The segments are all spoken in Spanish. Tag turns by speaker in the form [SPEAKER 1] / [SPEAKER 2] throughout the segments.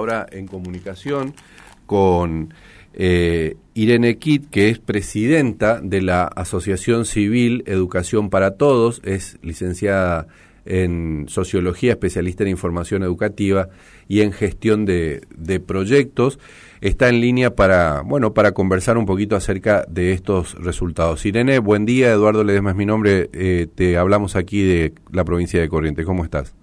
[SPEAKER 1] ahora en comunicación con eh, Irene Kitt, que es presidenta de la Asociación Civil Educación para Todos, es licenciada en Sociología, especialista en Información Educativa y en Gestión de, Proyectos. Está en línea para, bueno, para conversar un poquito acerca de estos resultados. Irene, buen día. Eduardo Ledesma es mi nombre. Eh, te hablamos aquí de la provincia de Corrientes. ¿Cómo estás?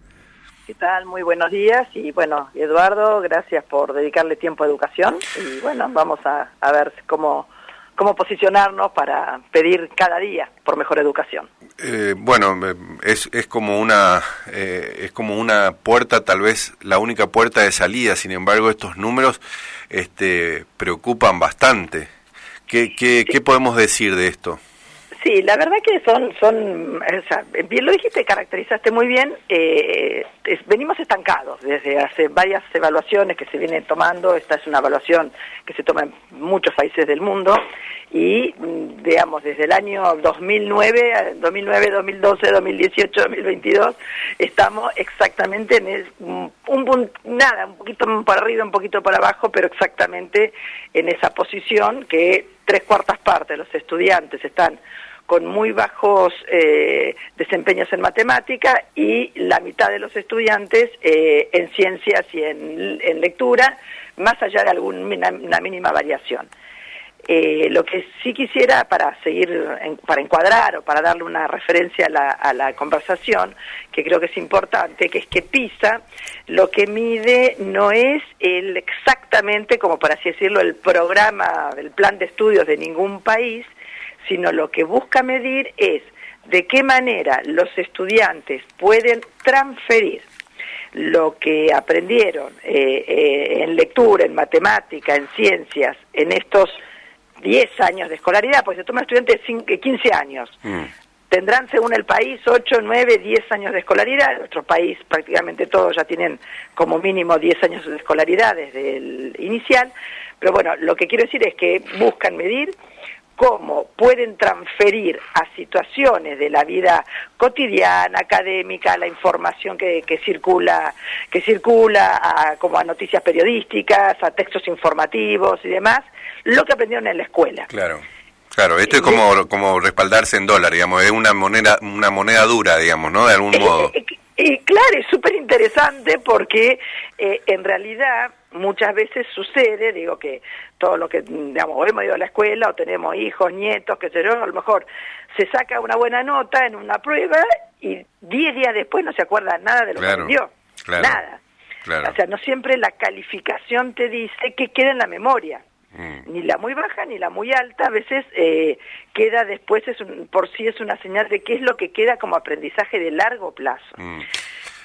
[SPEAKER 2] ¿Qué tal? Muy buenos días. Y bueno, Eduardo, gracias por dedicarle tiempo a educación. Y bueno, vamos a, a ver cómo cómo posicionarnos para pedir cada día por mejor educación.
[SPEAKER 1] Eh, bueno, es, es como una eh, es como una puerta, tal vez la única puerta de salida. Sin embargo, estos números este, preocupan bastante. ¿Qué, qué, ¿Qué podemos decir de esto?
[SPEAKER 2] Sí, la verdad que son, son bien lo dijiste, caracterizaste muy bien, eh, venimos estancados desde hace varias evaluaciones que se vienen tomando, esta es una evaluación que se toma en muchos países del mundo y, mm, digamos, desde el año 2009, 2009, 2012, 2018, 2022, estamos exactamente en un, un, nada, un poquito para arriba, un poquito para abajo, pero exactamente en esa posición que tres cuartas partes de los estudiantes están con muy bajos eh, desempeños en matemática y la mitad de los estudiantes eh, en ciencias y en, lectura, más allá de alguna una mínima variación. Eh, lo que sí quisiera para seguir, para encuadrar o para darle una referencia a la, a la, conversación, que creo que es importante, que es que PISA lo que mide no es el exactamente, como por así decirlo, el programa, el plan de estudios de ningún país, sino lo que busca medir es de qué manera los estudiantes pueden transferir lo que aprendieron eh, eh, en lectura, en matemática, en ciencias, en estos 10 años de escolaridad, pues se toma estudiantes de 15 años. Mm. Tendrán, según el país, 8, 9, 10 años de escolaridad. En nuestro país prácticamente todos ya tienen como mínimo 10 años de escolaridad desde el inicial. Pero bueno, lo que quiero decir es que buscan medir cómo pueden transferir a situaciones de la vida cotidiana, académica, la información que, circula, que circula a, como a noticias periodísticas, a textos informativos y demás, lo que aprendieron en la escuela.
[SPEAKER 1] Claro. Claro, esto es como, como respaldarse en dólar, digamos, es una moneda, una moneda dura, digamos, ¿no? De algún modo.
[SPEAKER 2] Y claro, es súper interesante porque eh, en realidad muchas veces sucede, digo que todo lo que, digamos, hemos ido a la escuela o tenemos hijos, nietos, qué sé yo, a lo mejor se saca una buena nota en una prueba y diez días después no se acuerda nada de lo que aprendió. Nada. O sea, no siempre la calificación te dice que queda en la memoria. Mm. Ni la muy baja ni la muy alta, a veces eh, queda después, es por sí es una señal de qué es lo que queda como aprendizaje de largo plazo. Mm.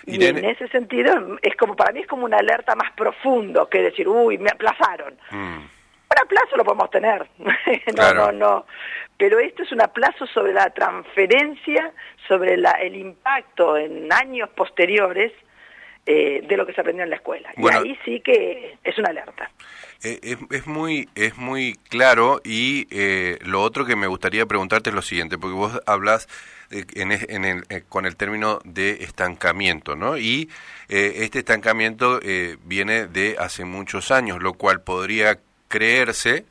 [SPEAKER 2] Y en ese sentido, es como para mí es como una alerta más profundo que decir, uy, me aplazaron. Mm. Un aplazo lo podemos tener, no, no, no. Pero esto es un aplazo sobre la transferencia, sobre la, el impacto en años posteriores eh, de lo que se aprendió en la escuela. y ahí sí que es una alerta.
[SPEAKER 1] Eh, es, es, muy, es muy claro y eh, lo otro que me gustaría preguntarte es lo siguiente, porque vos hablas en, en el, eh, con el término de estancamiento, ¿no? Y eh, este estancamiento eh, viene de hace muchos años, lo cual podría creerse,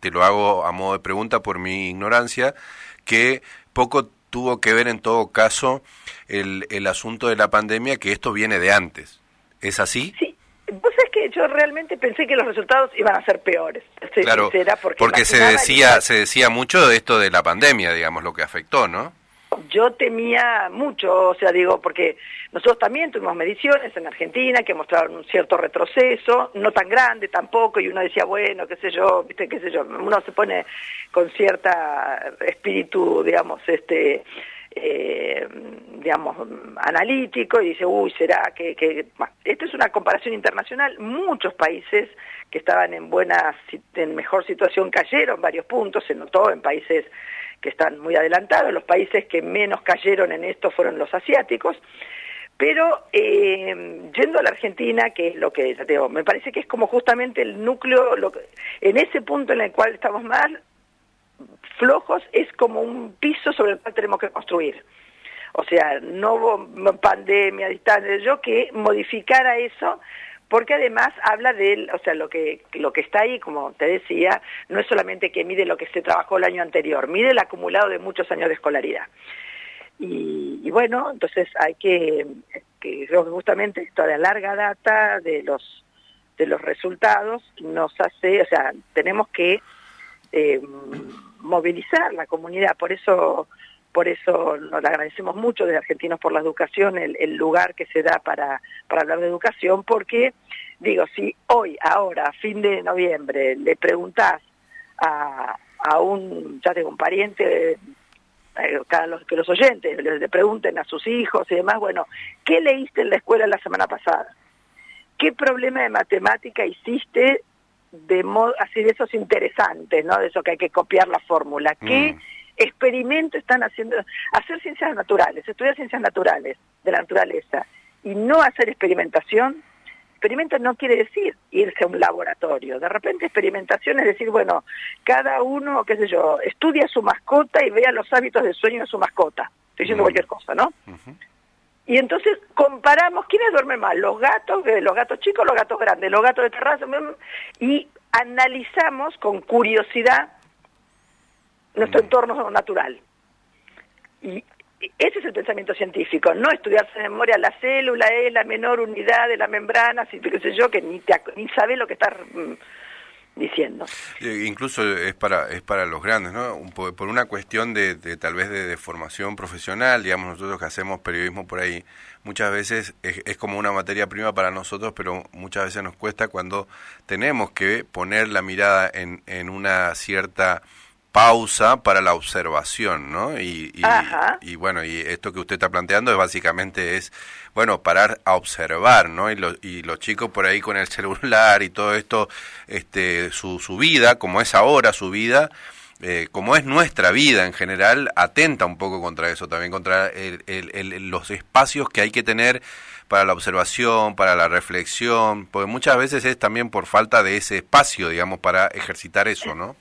[SPEAKER 1] te lo hago a modo de pregunta por mi ignorancia, que poco tuvo que ver en todo caso el, el asunto de la pandemia, que esto viene de antes. ¿Es así?
[SPEAKER 2] Sí. Vos sabés que yo realmente pensé que los resultados iban a ser peores.
[SPEAKER 1] claro, porque, se decía, se decía mucho de esto de la pandemia, digamos, lo que afectó, ¿no?
[SPEAKER 2] Yo temía mucho, o sea, digo, porque nosotros también tuvimos mediciones en Argentina que mostraron un cierto retroceso, no tan grande tampoco, y uno decía, bueno, qué sé yo, viste, qué sé yo, uno se pone con cierta espíritu, digamos, este, eh, digamos, analítico y dice, uy, será que, que... esto es una comparación internacional, muchos países que estaban en buena, en mejor situación cayeron varios puntos, se notó en países que están muy adelantados, los países que menos cayeron en esto fueron los asiáticos, pero eh, yendo a la Argentina, que es lo que digo, me parece que es como justamente el núcleo, lo en ese punto en el cual estamos más flojos, es como un piso sobre el cual tenemos que construir. O sea, no hubo pandemia, distancia, yo que modificara eso porque además habla de, o sea, lo que, lo que está ahí, como te decía, no es solamente que mide lo que se trabajó el año anterior, mide el acumulado de muchos años de escolaridad. Y, bueno, entonces hay que, que justamente esto de larga data de los de los resultados nos hace, o sea, tenemos que eh, movilizar la comunidad, por eso por eso nos agradecemos mucho de Argentinos por la Educación el, el lugar que se da para, para hablar de educación, porque digo, si hoy, ahora, fin de noviembre, le preguntás a, a un, ya tengo un pariente, eh, cada los, que los oyentes le, pregunten a sus hijos y demás, bueno, ¿qué leíste en la escuela la semana pasada? ¿Qué problema de matemática hiciste de modo, así de esos interesantes, ¿no? De eso que hay que copiar la fórmula. ¿Qué mm. Experimento están haciendo? Hacer ciencias naturales, estudiar ciencias naturales de la naturaleza y no hacer experimentación Experimento no quiere decir irse a un laboratorio. De repente experimentación es decir, bueno, cada uno, qué sé yo, estudia a su mascota y vea los hábitos de sueño de su mascota. Estoy diciendo cualquier cosa, ¿no? Y entonces comparamos quiénes duermen más, los gatos, eh, los gatos chicos, los gatos grandes, los gatos de terraza, mm, y analizamos con curiosidad nuestro entorno natural. Y ese es el pensamiento científico, no estudiarse de memoria la célula es la menor unidad de la membrana, si qué sé yo, que ni, ni sabe lo que está mm, diciendo.
[SPEAKER 1] Incluso es para es para los grandes, ¿no? Por, una cuestión de, tal vez de, formación profesional, digamos nosotros que hacemos periodismo por ahí, muchas veces es, es, como una materia prima para nosotros, pero muchas veces nos cuesta cuando tenemos que poner la mirada en, en una cierta pausa para la observación, ¿no? Y, y, bueno, y esto que usted está planteando es básicamente es, bueno, parar a observar, ¿no? Y, y los chicos por ahí con el celular y todo esto, este, su, su vida, como es ahora su vida, eh, como es nuestra vida en general, atenta un poco contra eso, también contra el, el, los espacios que hay que tener para la observación, para la reflexión, porque muchas veces es también por falta de ese espacio, digamos, para ejercitar eso, ¿no?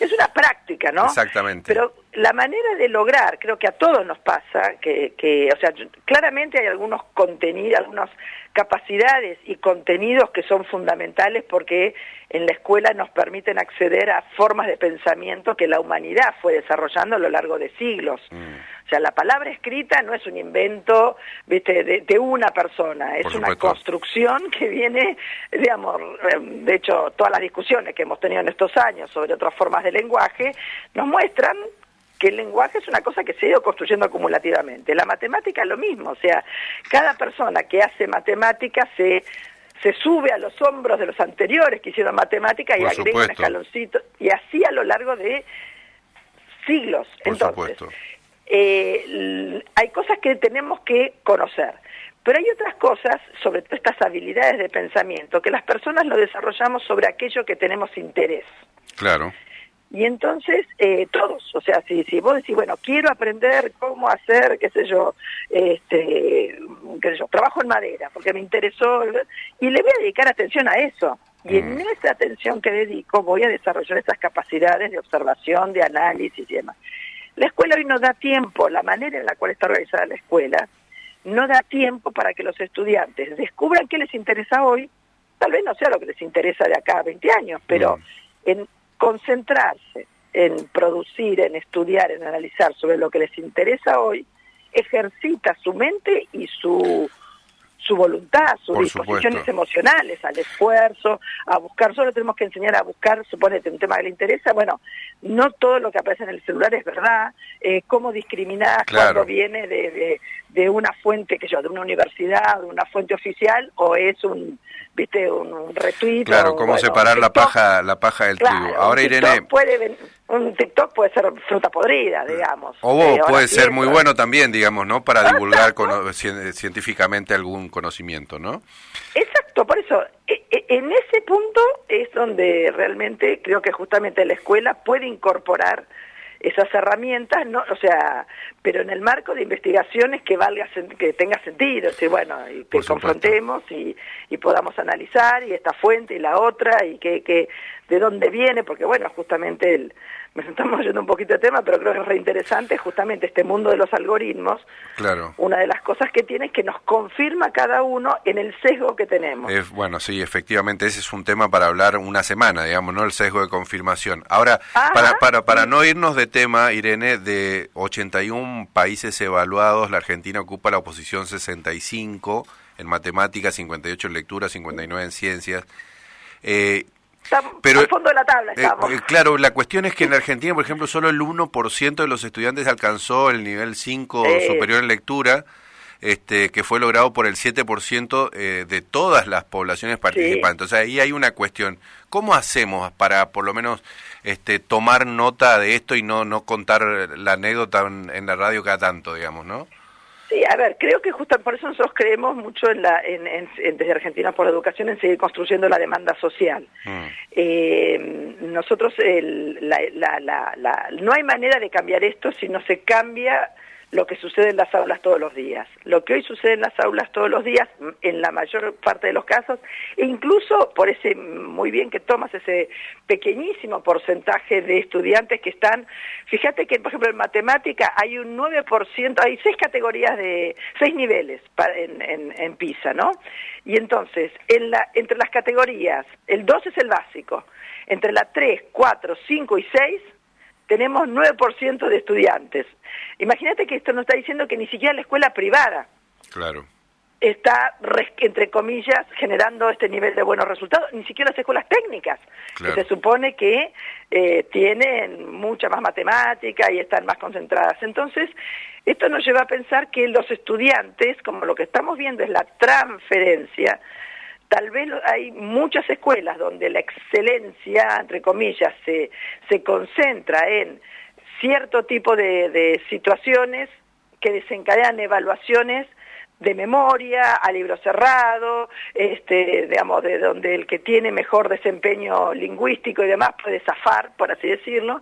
[SPEAKER 2] Es una práctica, ¿no?
[SPEAKER 1] Exactamente.
[SPEAKER 2] Pero la manera de lograr, creo que a todos nos pasa, que, que o sea, claramente hay algunos contenidos, algunas capacidades y contenidos que son fundamentales porque en la escuela nos permiten acceder a formas de pensamiento que la humanidad fue desarrollando a lo largo de siglos. Mm. O sea, la palabra escrita no es un invento ¿viste? De, una persona, es una construcción que viene, digamos, em, de hecho, todas las discusiones que hemos tenido en estos años sobre otras formas de lenguaje nos muestran que el lenguaje es una cosa que se ha ido construyendo acumulativamente. La matemática es lo mismo, o sea, cada persona que hace matemática se se sube a los hombros de los anteriores que hicieron matemática y agrega un escaloncito, y así a lo largo de siglos. Entonces, eh, hay cosas que tenemos que conocer, pero hay otras cosas, sobre todo estas habilidades de pensamiento, que las personas lo desarrollamos sobre aquello que tenemos interés.
[SPEAKER 1] Claro.
[SPEAKER 2] Y entonces, eh, todos, o sea, si, si vos decís, bueno, quiero aprender cómo hacer, qué sé yo, este, qué sé yo, trabajo en madera, porque me interesó, y le voy a dedicar atención a eso. Y en mm. esa atención que dedico voy a desarrollar esas capacidades de observación, de análisis y demás. La escuela hoy no da tiempo, la manera en la cual está organizada la escuela, no da tiempo para que los estudiantes descubran qué les interesa hoy, tal vez no sea lo que les interesa de acá a 20 años, pero en concentrarse en producir, en estudiar, en analizar sobre lo que les interesa hoy, ejercita su mente y su su voluntad, sus disposiciones emocionales, al esfuerzo, a buscar, solo tenemos que enseñar a buscar, suponete, un tema que le interesa, bueno, no todo lo que aparece en el celular es verdad, eh, cómo discriminar cuando viene de, de, una fuente, que yo, de una universidad, de una fuente oficial, o es un, viste un, retweet
[SPEAKER 1] claro cómo separar la paja la paja del trigo. Ahora Irene
[SPEAKER 2] puede un TikTok puede ser fruta podrida digamos.
[SPEAKER 1] O vos eh, puede ser muy bueno también digamos no para divulgar científicamente algún conocimiento no
[SPEAKER 2] exacto por eso e, e, en ese punto es donde realmente creo que justamente la escuela puede incorporar esas herramientas, no, o sea, pero en el marco de investigaciones que valga que tenga sentido, que bueno, y que confrontemos y, y, podamos analizar y esta fuente y la otra y que, que de dónde viene, porque bueno, justamente el me estamos yendo un poquito de tema, pero creo que es reinteresante justamente este mundo de los algoritmos.
[SPEAKER 1] Claro.
[SPEAKER 2] Una de las cosas que tiene es que nos confirma cada uno en el sesgo que tenemos.
[SPEAKER 1] bueno, sí, efectivamente, ese es un tema para hablar una semana, digamos, ¿no? El sesgo de confirmación. Ahora, para, para, para no irnos de tema, Irene, de 81 países evaluados, la Argentina ocupa la posición 65 en matemáticas, 58 en lectura, 59 en ciencias.
[SPEAKER 2] Eh, pero, al fondo de la tabla eh, estamos.
[SPEAKER 1] Eh, claro, la cuestión es que en Argentina, por ejemplo, solo el 1% de los estudiantes alcanzó el nivel 5 superior en lectura, este, que fue logrado por el 7% eh, de todas las poblaciones participantes. O sea, ahí hay una cuestión. ¿Cómo hacemos para, por lo menos, este, tomar nota de esto y no, no contar la anécdota en la radio cada tanto, digamos, no?
[SPEAKER 2] Sí, a ver, creo que justo por eso nosotros creemos mucho en la, en, desde Argentina por la Educación en seguir construyendo la demanda social. Mm. Eh, nosotros, la, la, la, no hay manera de cambiar esto si no se cambia lo que sucede en las aulas todos los días. Lo que hoy sucede en las aulas todos los días, en la mayor parte de los casos, e incluso por ese muy bien que tomas ese pequeñísimo porcentaje de estudiantes que están, fíjate que por ejemplo en matemática hay un 9%, hay seis categorías de, seis niveles en, en, PISA, ¿no? Y entonces, en la, entre las categorías, el 2 es el básico, entre la 3, 4, 5 y 6, tenemos 9% de estudiantes. Imagínate que esto nos está diciendo que ni siquiera la escuela privada
[SPEAKER 1] claro.
[SPEAKER 2] está, entre comillas, generando este nivel de buenos resultados, ni siquiera las escuelas técnicas, que se supone que eh, tienen mucha más matemática y están más concentradas. Entonces, esto nos lleva a pensar que los estudiantes, como lo que estamos viendo es la transferencia, Tal vez hay muchas escuelas donde la excelencia, entre comillas, se, se concentra en cierto tipo de, situaciones que desencadenan evaluaciones de memoria, a libro cerrado, este, digamos, de donde el que tiene mejor desempeño lingüístico y demás puede zafar, por así decirlo,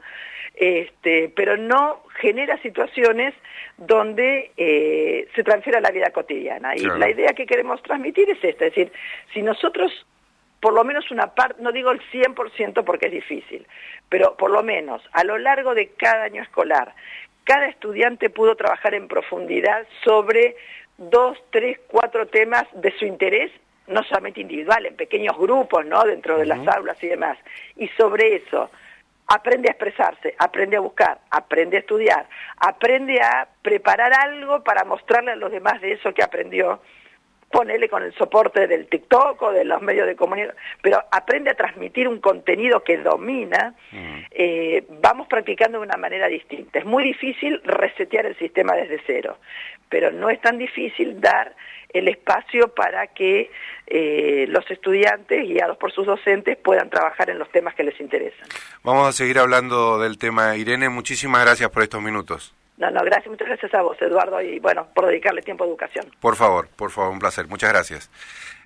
[SPEAKER 2] este, pero no genera situaciones donde eh, se transfiera la vida cotidiana. Y la idea que queremos transmitir es esta, es decir, si nosotros por lo menos una parte, no digo el 100% porque es difícil, pero por lo menos a lo largo de cada año escolar, cada estudiante pudo trabajar en profundidad sobre dos, tres, cuatro temas de su interés, no solamente individual, en pequeños grupos, ¿no? Dentro de las aulas y demás. Y sobre eso, aprende a expresarse, aprende a buscar, aprende a estudiar, aprende a preparar algo para mostrarle a los demás de eso que aprendió, ponele con el soporte del TikTok o de los medios de comunicación, pero aprende a transmitir un contenido que domina, mm. eh, vamos practicando de una manera distinta. Es muy difícil resetear el sistema desde cero, pero no es tan difícil dar el espacio para que eh, los estudiantes, guiados por sus docentes, puedan trabajar en los temas que les interesan.
[SPEAKER 1] Vamos a seguir hablando del tema. Irene, muchísimas gracias por estos minutos.
[SPEAKER 2] No, no, gracias, muchas gracias a vos, Eduardo, y bueno, por dedicarle tiempo a educación.
[SPEAKER 1] Por favor, por favor, un placer. Muchas gracias.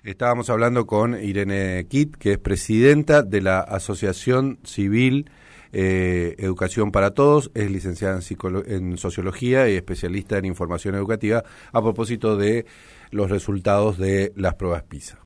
[SPEAKER 1] Estábamos hablando con Irene Kitt, que es presidenta de la Asociación Civil eh, Educación para Todos, es licenciada en, en Sociología y especialista en Información Educativa, a propósito de los resultados de las pruebas PISA.